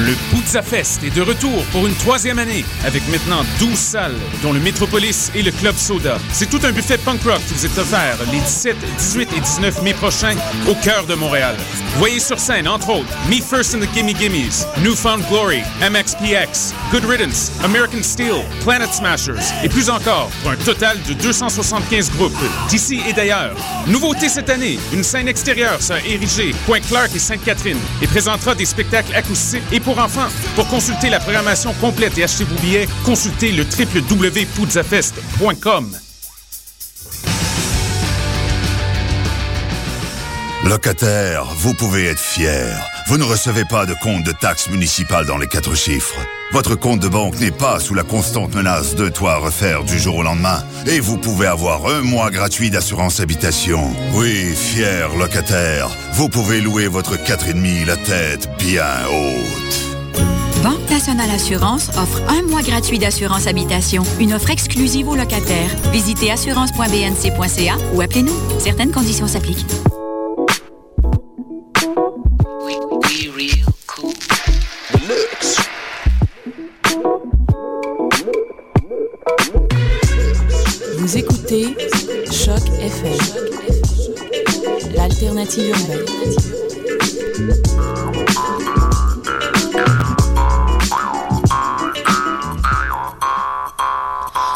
Le Pizza Fest est de retour pour une troisième année, avec maintenant 12 salles, dont le Metropolis et le Club Soda. C'est tout un buffet punk rock qui vous est offert les 17, 18 et 19 mai prochains au cœur de Montréal. Voyez sur scène, entre autres, Me First and the Gimme Gimmes, Newfound Glory, MXPX, Good Riddance, American Steel, Planet Smashers et plus encore, pour un total de 275 groupes d'ici et d'ailleurs. Nouveauté cette année, une scène extérieure sera érigée, Point Clark et Sainte-Catherine, et présentera des spectacles acoustiques et pour enfants. Pour consulter la programmation complète et acheter vos billets, consultez le www.poudzafest.com. Locataire, vous pouvez être fier. Vous ne recevez pas de compte de taxes municipales dans les quatre chiffres. Votre compte de banque n'est pas sous la constante menace de toit à refaire du jour au lendemain. Et vous pouvez avoir un mois gratuit d'assurance habitation. Oui, fier locataire, vous pouvez louer votre 4,5 la tête bien haute. Banque Nationale Assurance offre un mois gratuit d'assurance habitation, une offre exclusive aux locataires. Visitez assurance.bnc.ca ou appelez-nous. Certaines conditions s'appliquent. Choc FM, l'alternative urbaine.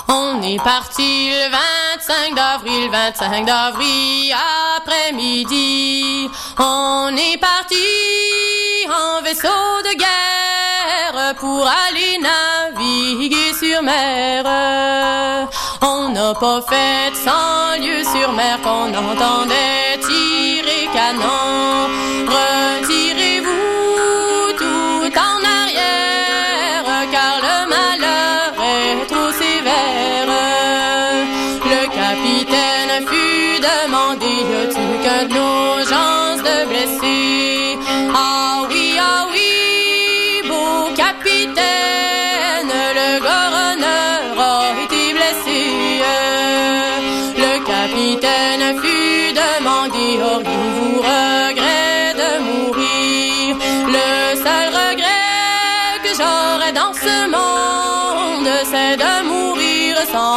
On est parti le 25 d'avril, 25 d'avril après-midi. On est parti en vaisseau de guerre pour aller naviguer sur mer. On n'a pas fait cent lieues sur mer qu'on entendait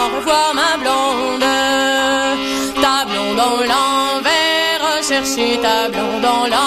sans revoir ma blonde. Ta blonde on l'envers chercher, ta blonde on l'envers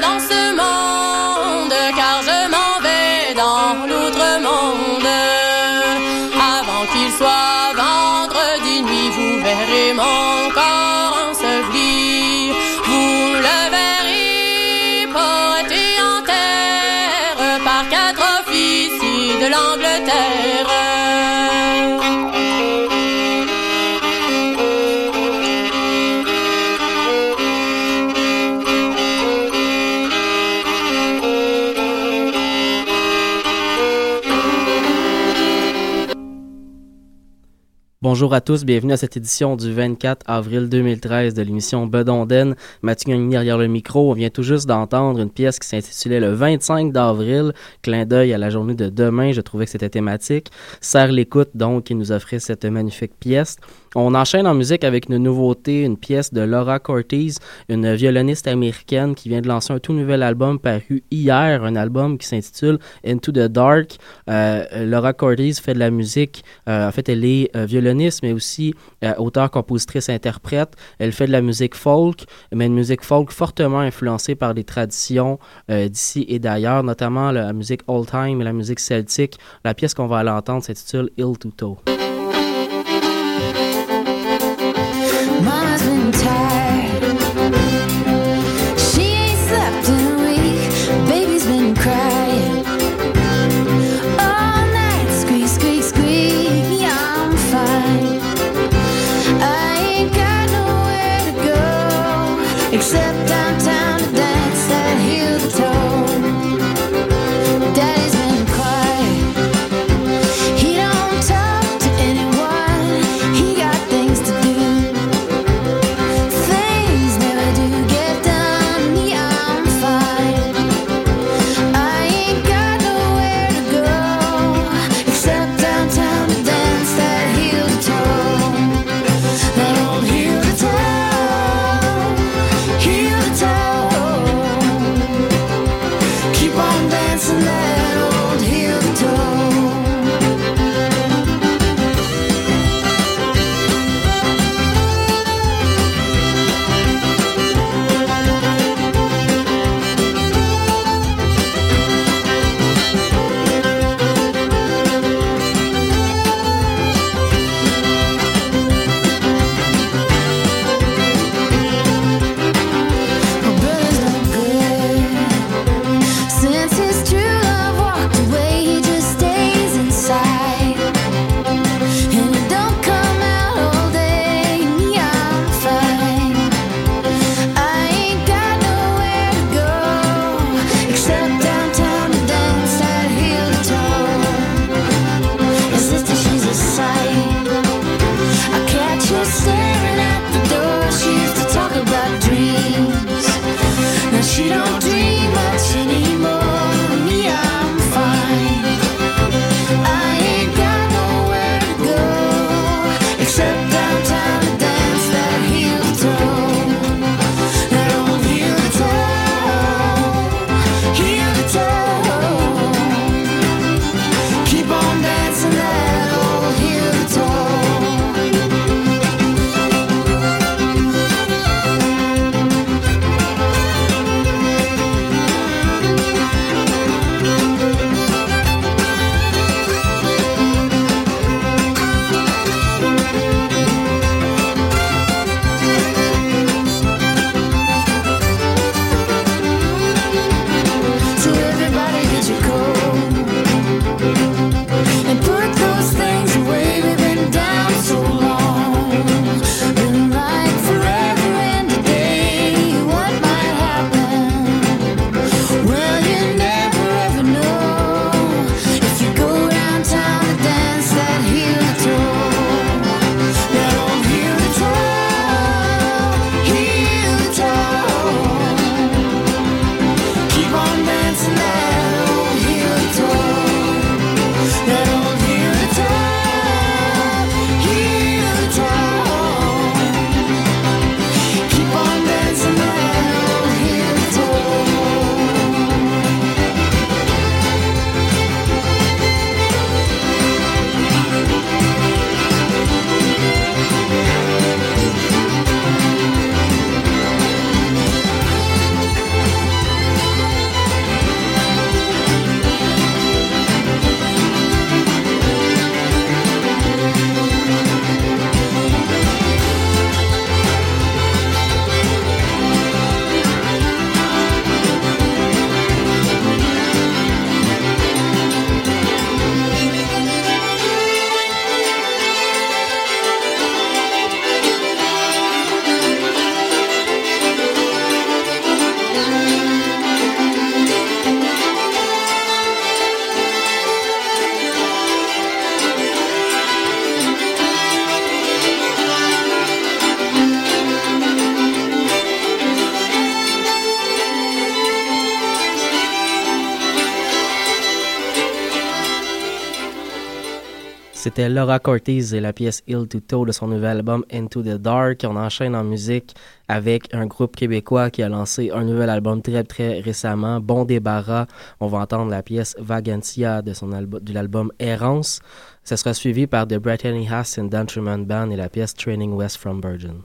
dans ce monde, Bonjour à tous, bienvenue à cette édition du 24 avril 2013 de l'émission Bedonden. Mathieu Gagné derrière le micro. On vient tout juste d'entendre une pièce qui s'intitulait le 25 d'avril, clin d'œil à la journée de demain. Je trouvais que c'était thématique. Serre l'écoute donc qui nous offrait cette magnifique pièce. On enchaîne en musique avec une nouveauté, une pièce de Laura Cortez, une violoniste américaine qui vient de lancer un tout nouvel album paru hier, un album qui s'intitule Into the Dark. Euh, Laura Cortez fait de la musique, euh, en fait elle est euh, violoniste mais aussi auteur, compositrice, interprète. Elle fait de la musique folk, mais une musique folk fortement influencée par des traditions d'ici et d'ailleurs, notamment la musique old time et la musique celtique. La pièce qu'on va aller entendre s'intitule Ill to Toe. C'était Laura Cortez et la pièce Ill to Toe de son nouvel album Into the Dark. On enchaîne en musique avec un groupe québécois qui a lancé un nouvel album très très récemment, Bon Débarras. On va entendre la pièce Vagantia de, son de l'album Errance. Ce sera suivi par The Brittany Haas and Dan Truman Band et la pièce Training West from Virgin.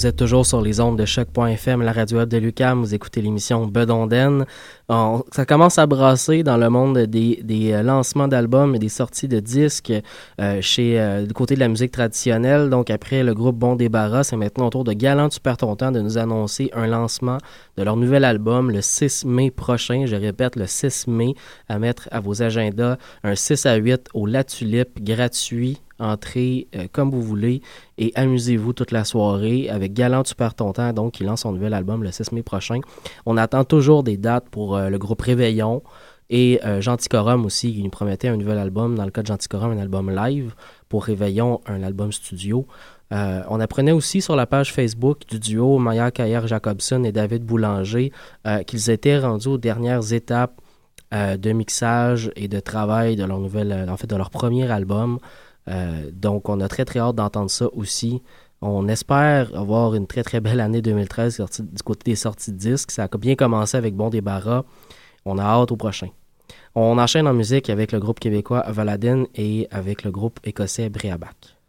Vous êtes toujours sur les ondes de choc.fm, la radio de Lucam. Vous écoutez l'émission Bedonden. On- ça commence à brasser dans le monde des, des, euh, lancements d'albums et des sorties de disques euh, chez euh, du côté de la musique traditionnelle. Donc après le groupe Bon Débarras, c'est maintenant au tour de Galant Tu perds ton temps de nous annoncer un lancement de leur nouvel album le 6 mai prochain. Je répète, le 6 mai à mettre à vos agendas. Un 6 à 8 au La Tulipe, gratuit. Entrez euh, comme vous voulez et amusez-vous toute la soirée avec Galant Tu perds donc qui lance son nouvel album le 6 mai prochain. On attend toujours des dates pour euh, le groupe Réveillon et euh, Genticorum aussi, qui nous promettait un nouvel album. Dans le cas de Genticorum, un album live. Pour Réveillon, un album studio. On apprenait aussi sur la page Facebook du duo Maya Kayer Jacobson et David Boulanger qu'ils étaient rendus aux dernières étapes de mixage et de travail de leur nouvelle, en fait, de leur premier album. Euh, donc, on a très très hâte d'entendre ça aussi. On espère avoir une très très belle année 2013 sorti- du côté des sorties de disques. Ça a bien commencé avec Bon Débarras. On a hâte au prochain. On enchaîne en musique avec le groupe québécois Valadin et avec le groupe écossais Breabac.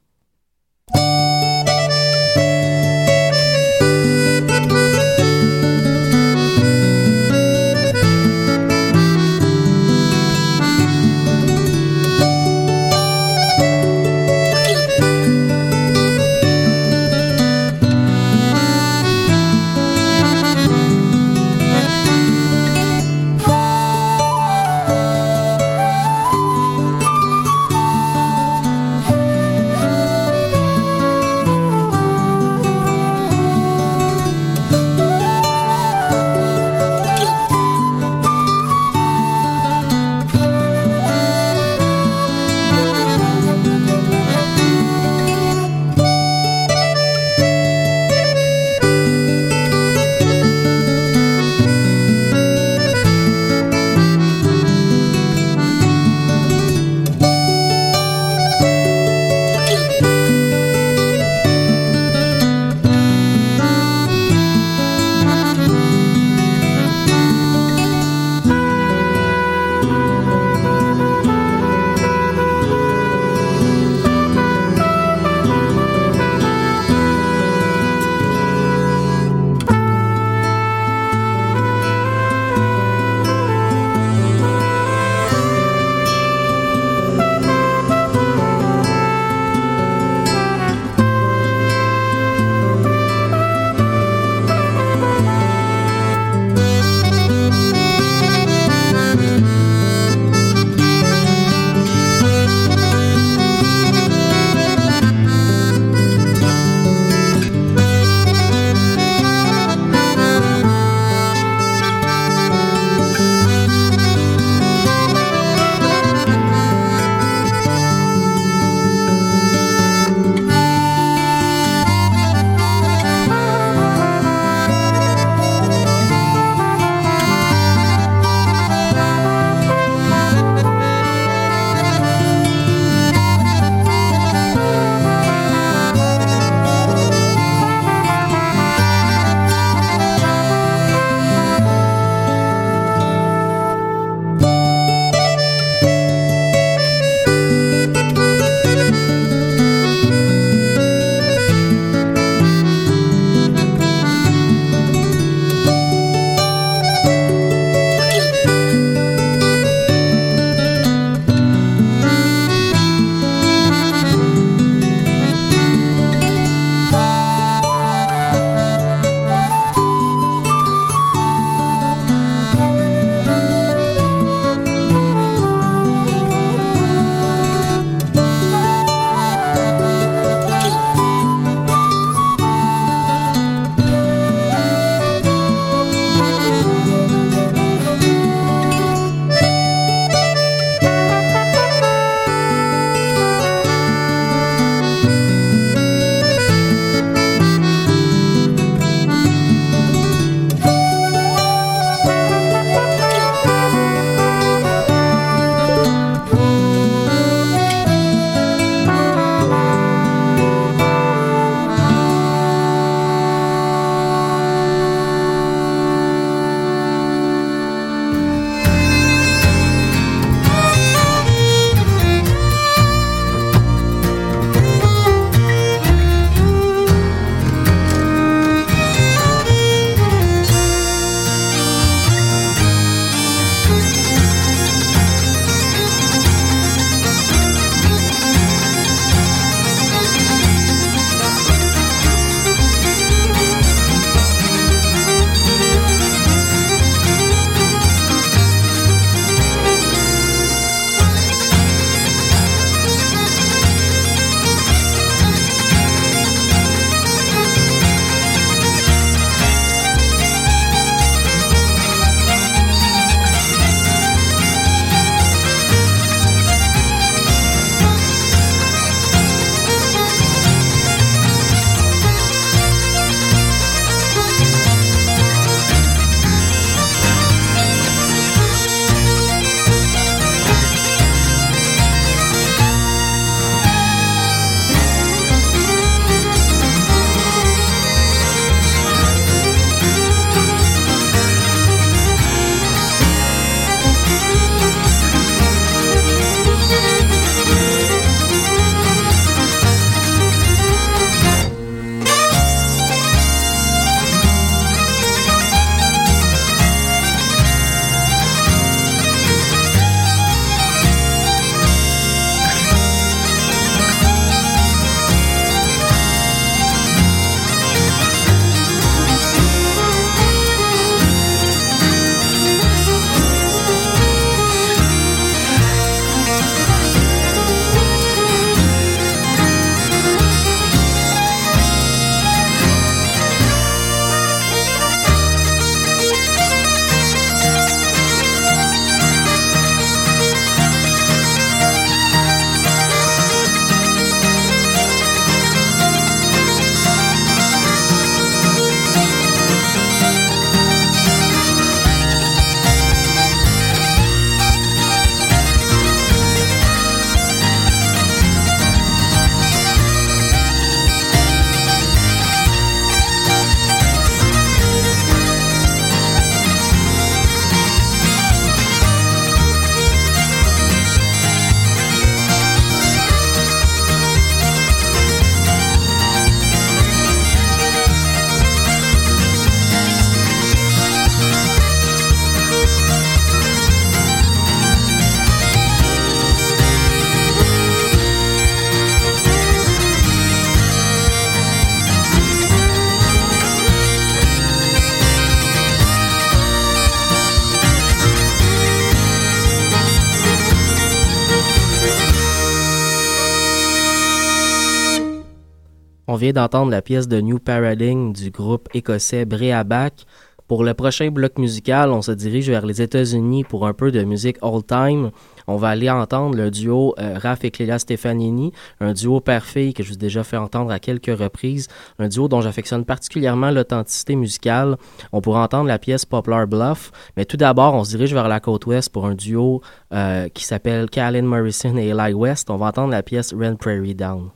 D'entendre la pièce de New Paradigm du groupe écossais Breaback. Pour le prochain bloc musical, on se dirige vers les États-Unis pour un peu de musique old-time. On va aller entendre le duo euh, Raph et Clélia Stefanini, un duo père-fille que je vous ai déjà fait entendre à quelques reprises, un duo dont j'affectionne particulièrement l'authenticité musicale. On pourra entendre la pièce Poplar Bluff, mais tout d'abord, on se dirige vers la côte ouest pour un duo euh, qui s'appelle Callan Morrison et Eli West. On va entendre la pièce Ren Prairie Down.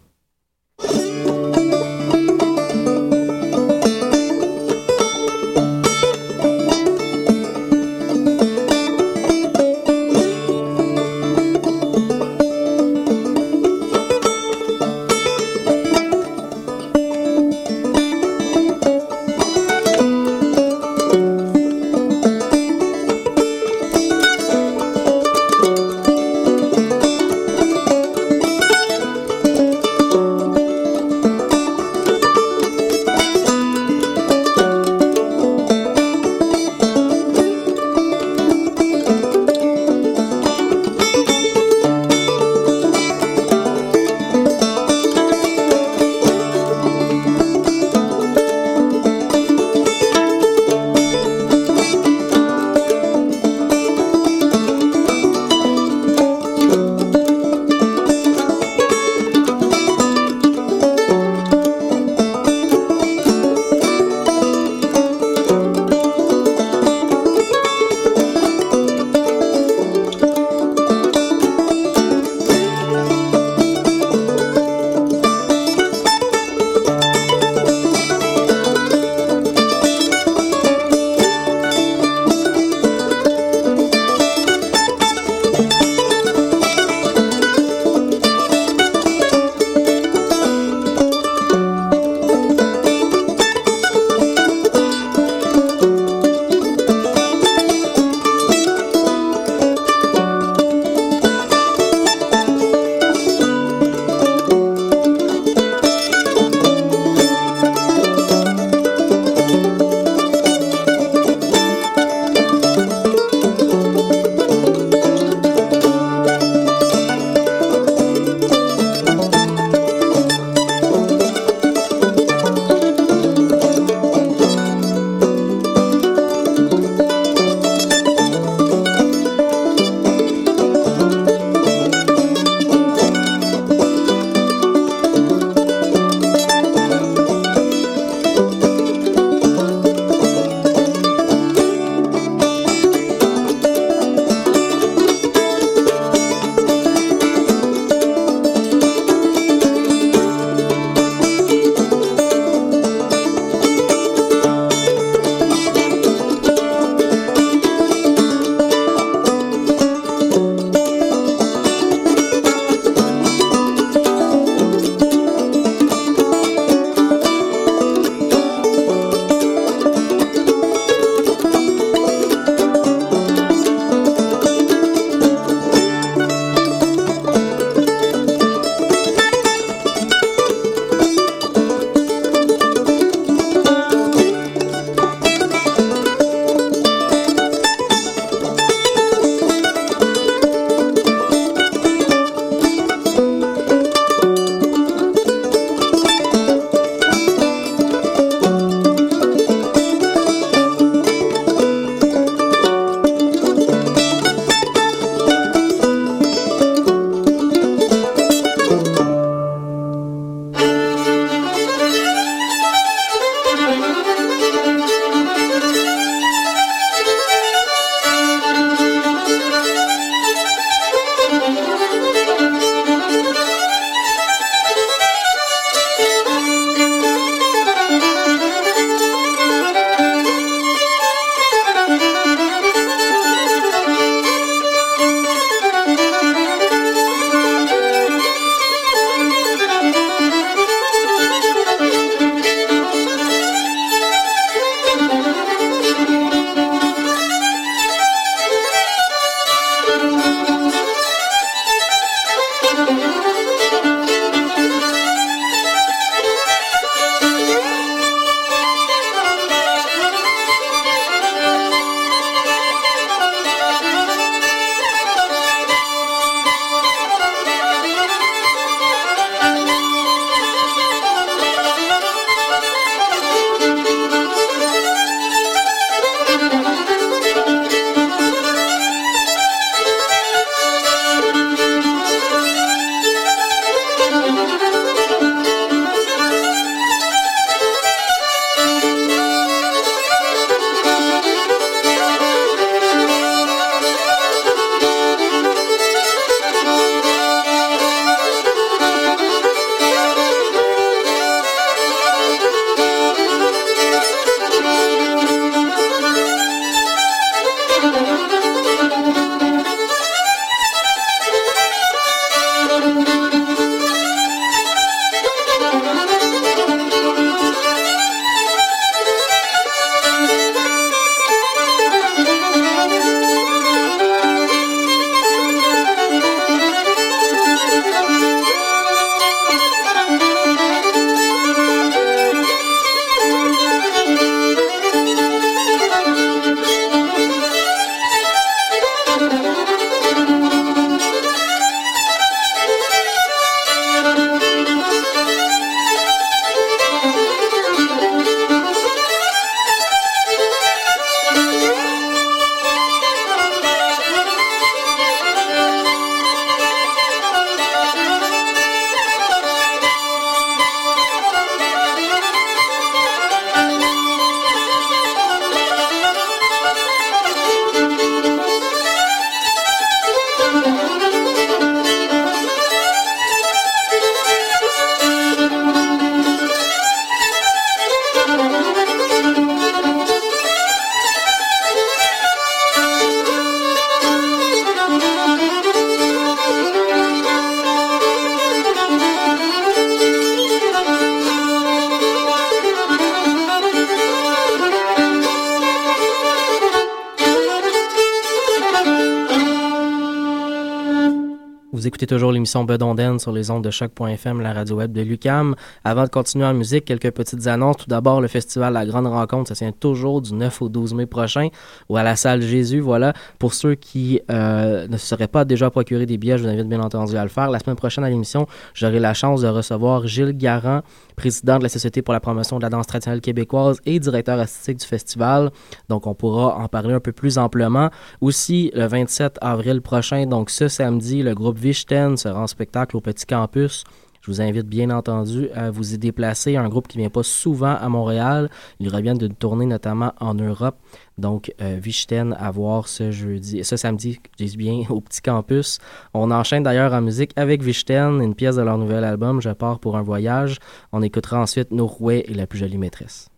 Toujours l'émission Bedonden sur les ondes de choc.fm, la radio web de Lucam. Avant de continuer en musique, quelques petites annonces. Tout d'abord, le festival La Grande Rencontre, ça tient toujours du 9 au 12 mai prochain ou à la salle Jésus. Voilà. Pour ceux qui euh, ne se seraient pas déjà procuré des billets, je vous invite bien entendu à le faire. La semaine prochaine à l'émission, j'aurai la chance de recevoir Gilles Garand, président de la Société pour la promotion de la danse traditionnelle québécoise et directeur artistique du festival. Donc, on pourra en parler un peu plus amplement. Aussi, le 27 avril prochain, donc ce samedi, le groupe Vichten sera en spectacle au Petit Campus. Je vous invite bien entendu à vous y déplacer. Un groupe qui ne vient pas souvent à Montréal. Ils reviennent d'une tournée notamment en Europe. Donc, euh, Vichten à voir ce jeudi, ce samedi, je dis bien, au Petit Campus. On enchaîne d'ailleurs en musique avec Vichten, une pièce de leur nouvel album, Je pars pour un voyage. On écoutera ensuite Norouet et la plus jolie maîtresse.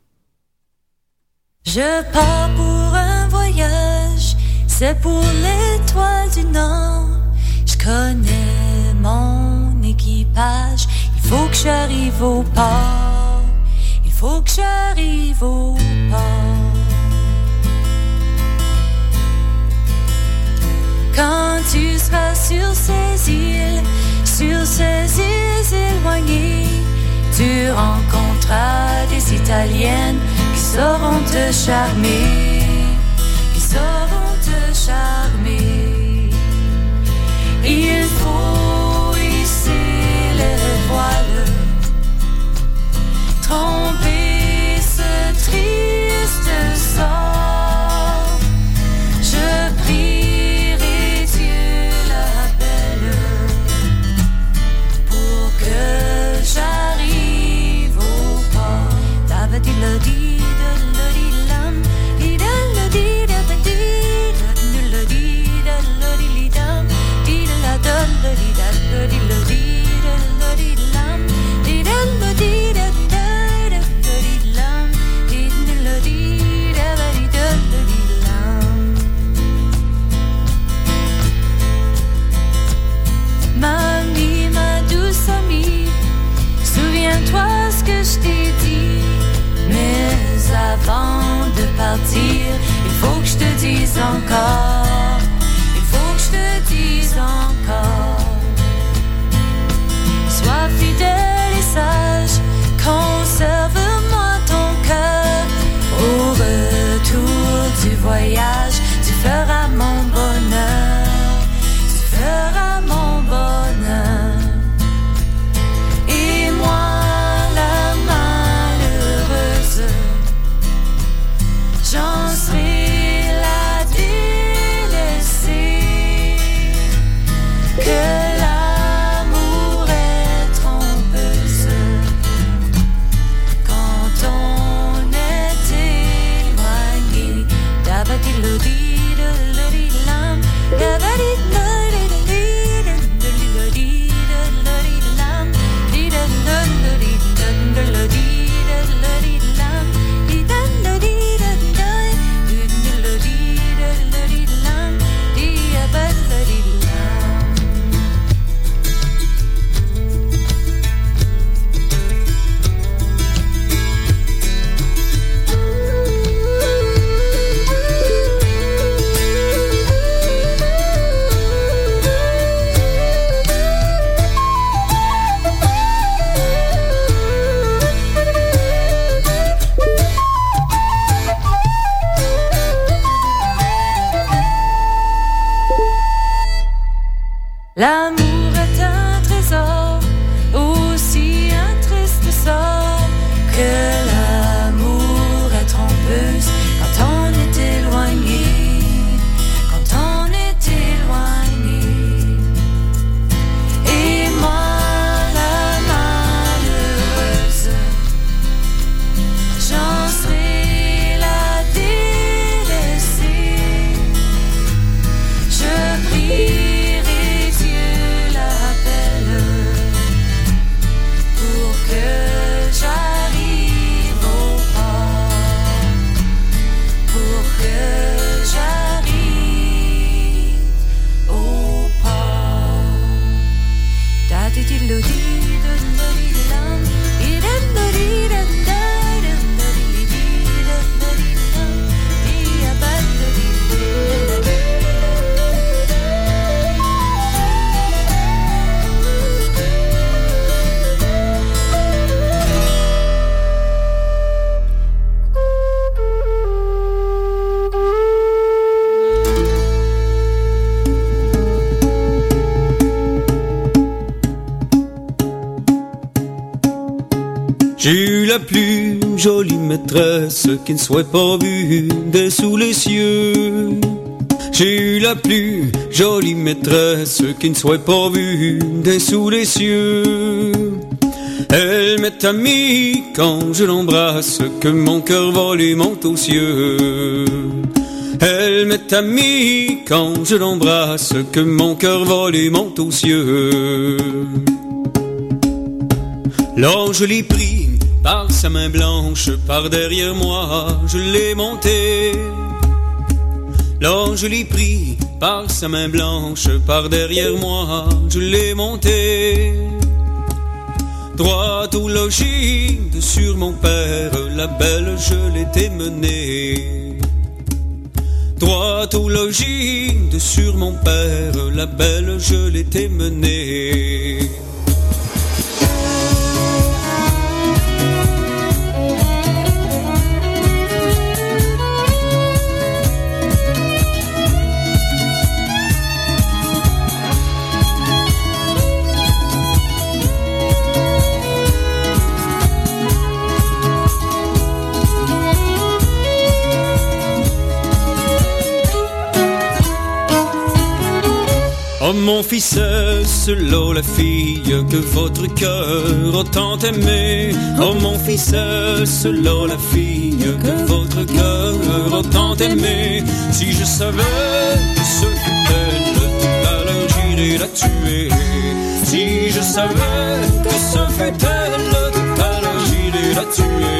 Je pars pour un voyage, c'est pour l'étoile du Nord. Je connais il faut que j'arrive au port. Il faut que j'arrive au port. Quand tu seras sur ces îles, sur ces îles éloignées, tu rencontreras des Italiennes qui sauront te charmer, qui sauront te charmer. Il faut les voiles, tromper ce triste sort. Je prierai Dieu l'appelle pour que j'arrive au port. Dabadiladi, daladi, avant de partir, il faut que je te dise encore. Jolie maîtresse qui ne soit pas vue des sous les cieux. J'ai eu la plus jolie maîtresse qui ne soit pas vue des sous les cieux. Elle m'est amie quand je l'embrasse, que mon cœur vole et monte aux cieux. Elle m'est amie quand je l'embrasse, que mon cœur vole et monte aux cieux. L'ange l'ai pris par sa main blanche, par derrière moi, je l'ai monté. L'ange l'ai pris par sa main blanche, par derrière moi, je l'ai monté. Droit au logis sur mon père, la belle je l'étais menée. Droit au logis sur mon père, la belle je l'étais menée. Mon fils, là la fille que votre cœur a tant aimé. Oh mon fils, là la fille que votre cœur a tant aimé. Si je savais que ce fut elle, tout à l'heure j'irais la tuer. Si je savais que ce fut elle, tout à l'heure j'irais la tuer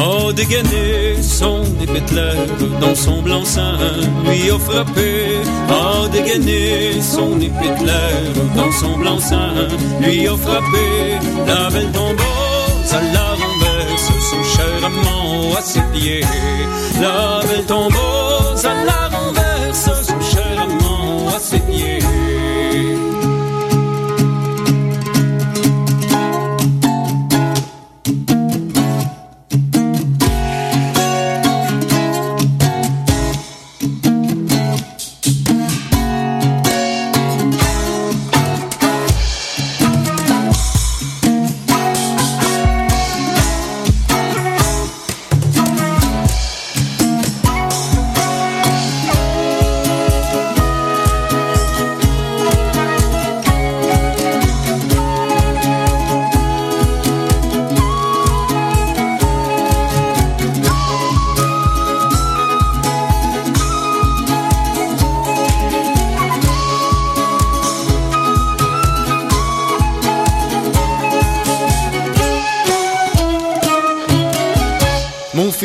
Oh, dégainer son épée de dans son blanc-seing lui a frappé. Oh, dégainer son épée de dans son blanc-seing lui a frappé. La belle tombeuse à la renverse, son cher amant à ses pieds. La belle tombeuse à la renverse, son cher amant à ses pieds.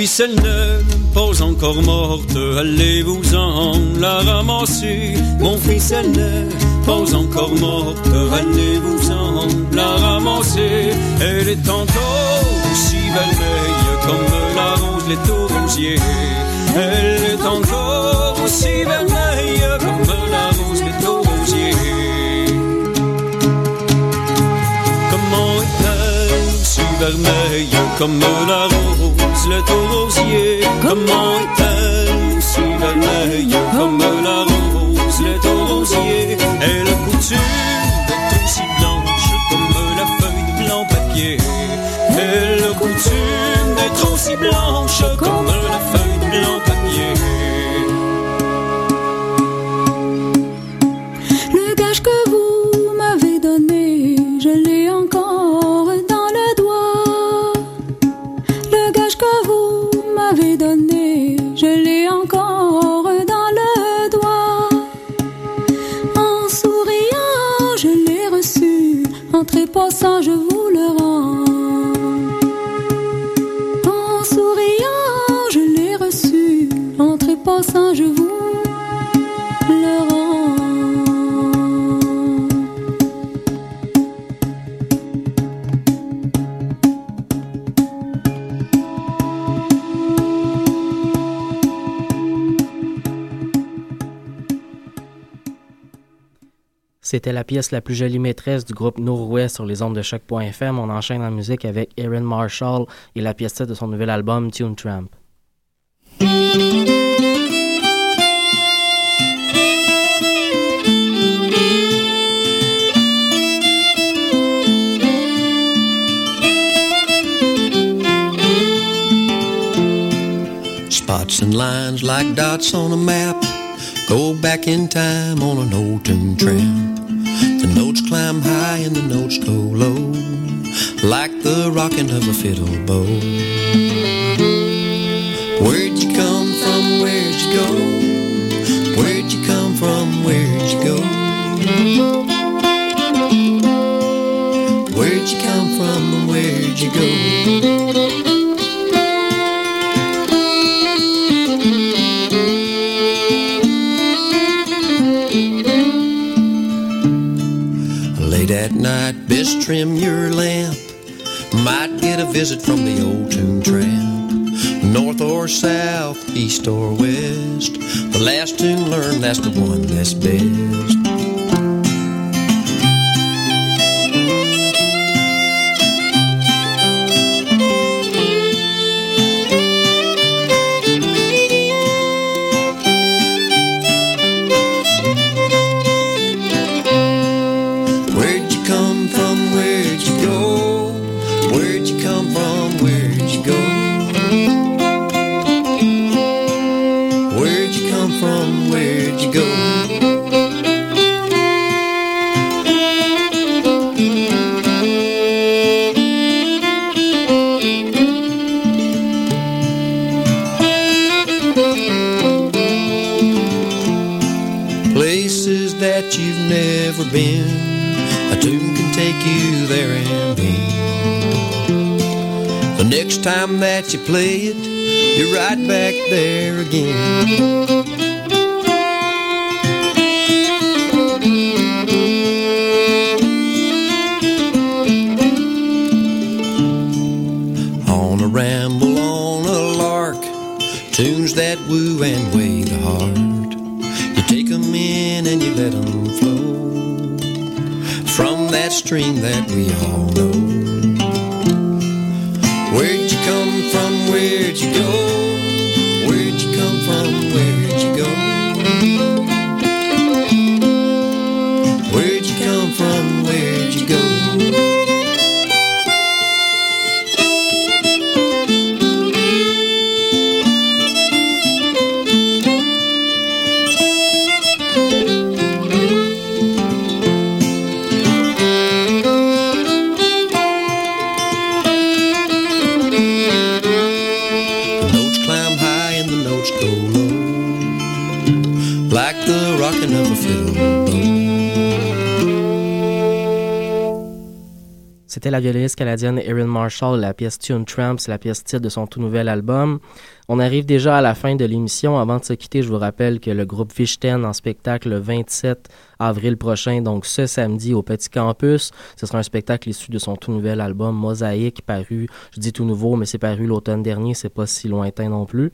Fils, elle n'est pas encore morte, allez-vous-en la ramasser. Mon fils, elle n'est pas encore morte, allez-vous-en la ramasser. Elle est encore aussi vermeille comme la rose, les rosier. Elle est encore aussi vermeille comme la rose, les rosier. Comme la rose, le rosier Comment est-elle aussi vermeille comme la rose, le rosier Elle a coutume d'être aussi blanche comme la feuille de blanc papier. Elle a coutume d'être aussi blanche comme la feuille de blanc papier C'était la pièce la plus jolie maîtresse du groupe Norway sur les ondes de choc.fm. On enchaîne en musique avec Erin Marshall et la pièce de son nouvel album Tune Tramp. Spots and lines like dots on a map. Go back in time on an old tune tramp. The notes climb high and the notes go low Like the rocking of a fiddle bow trim your lamp. Might get a visit from the old tune tramp. North or south, east or west. The last tune learned, that's the one that's best. That you've never been, a tune can take you there and then. The next time that you play it, you're right back there again. Stream that we all know. Where'd you come from? Where'd you go? C'était la violoniste canadienne Erin Marshall, la pièce Tune Tramp, c'est la pièce titre de son tout nouvel album. On arrive déjà à la fin de l'émission. Avant de se quitter, je vous rappelle que le groupe Fichten en spectacle le 27 avril prochain, donc ce samedi au Petit Campus. Ce sera un spectacle issu de son tout nouvel album Mosaïque, paru, je dis tout nouveau, mais c'est paru l'automne dernier, c'est pas si lointain non plus.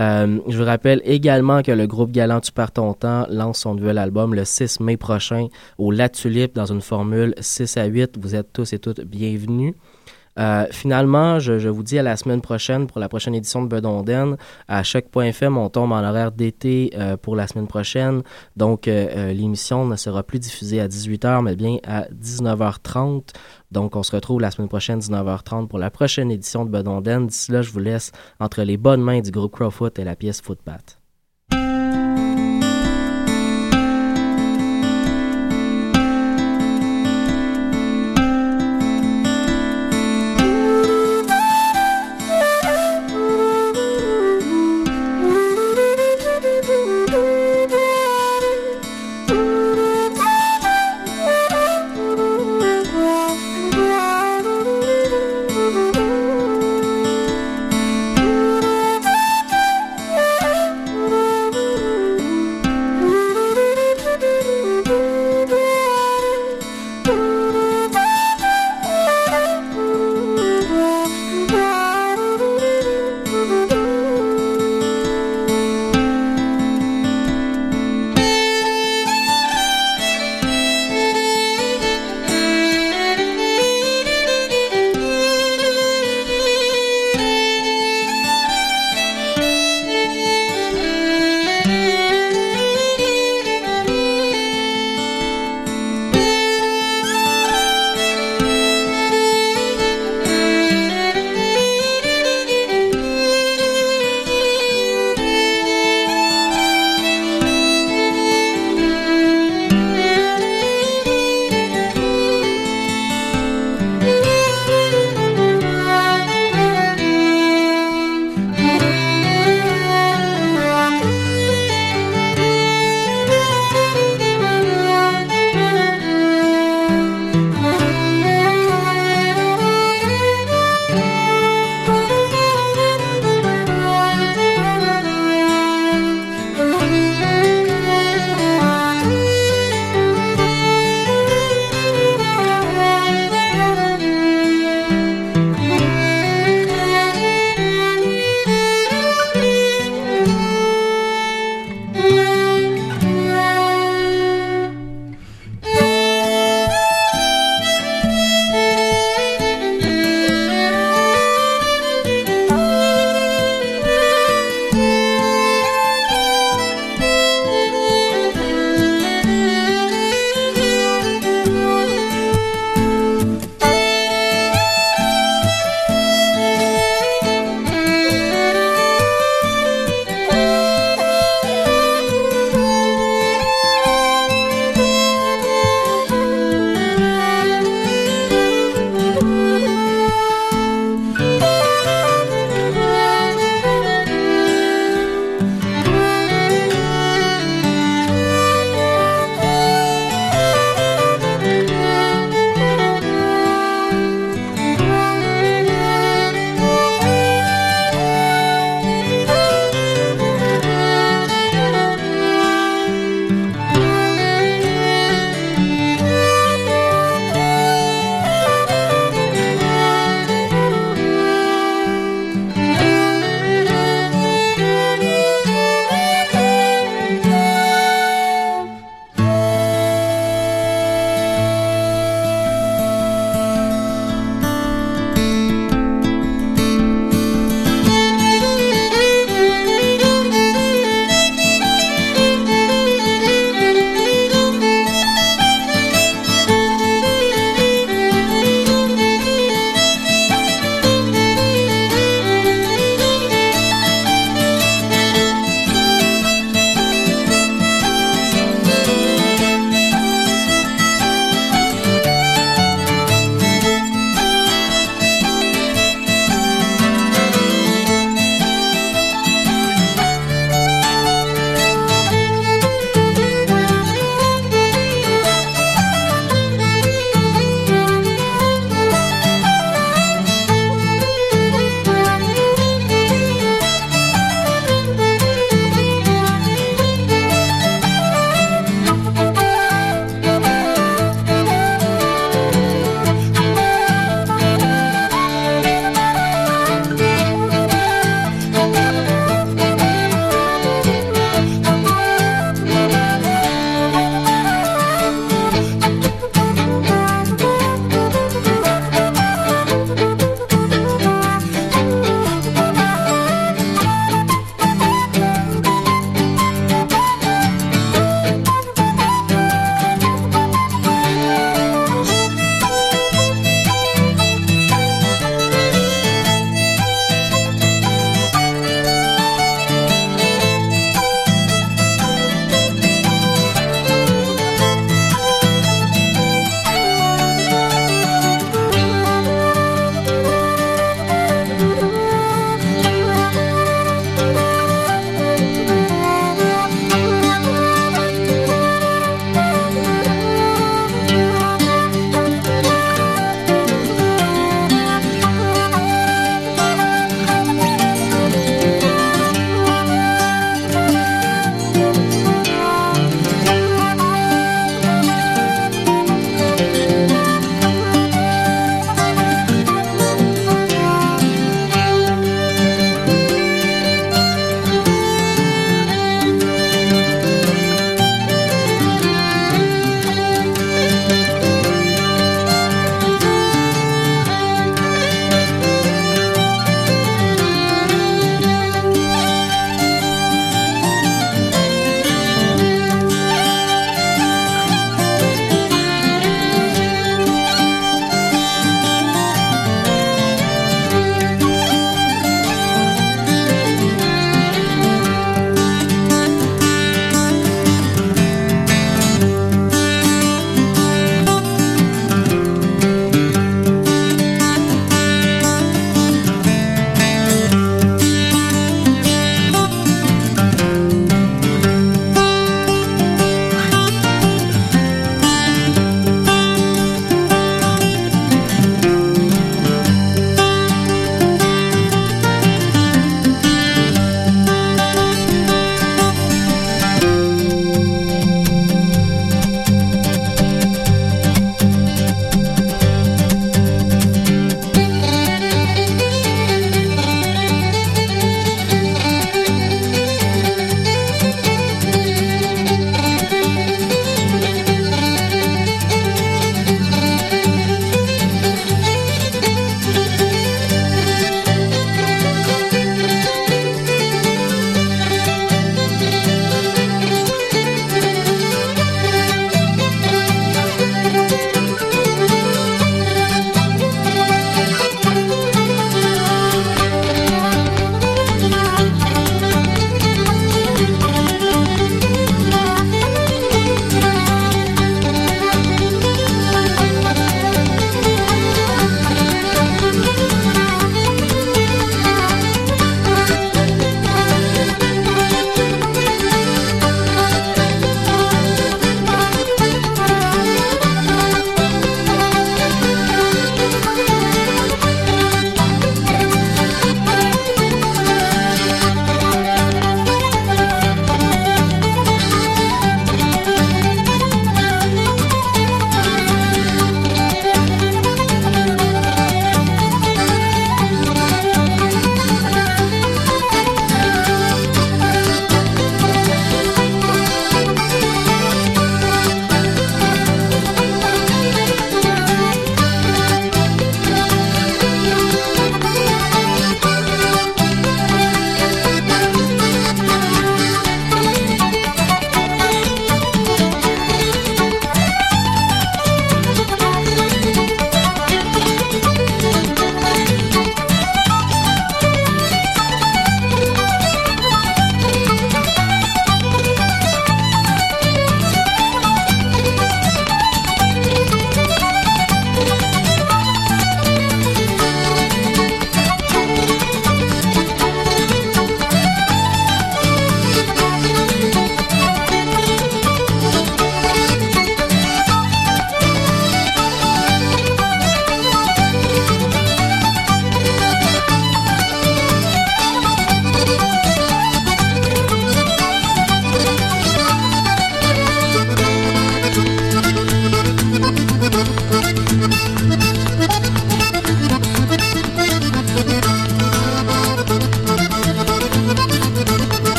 Euh, je vous rappelle également que le groupe Galant Tu pars ton temps lance son nouvel album le 6 mai prochain au La Tulipe dans une formule 6 à 8. Vous êtes tous et toutes bienvenus. Euh, finalement, je, je vous dis à la semaine prochaine pour la prochaine édition de Bedonden. À choc.fm, on tombe en horaire d'été euh, pour la semaine prochaine. Donc, euh, euh, l'émission ne sera plus diffusée à 18h, mais bien à 19h30. Donc, on se retrouve la semaine prochaine, 19h30, pour la prochaine édition de Bedonden. D'ici là, je vous laisse entre les bonnes mains du groupe Crowfoot et la pièce Footpath.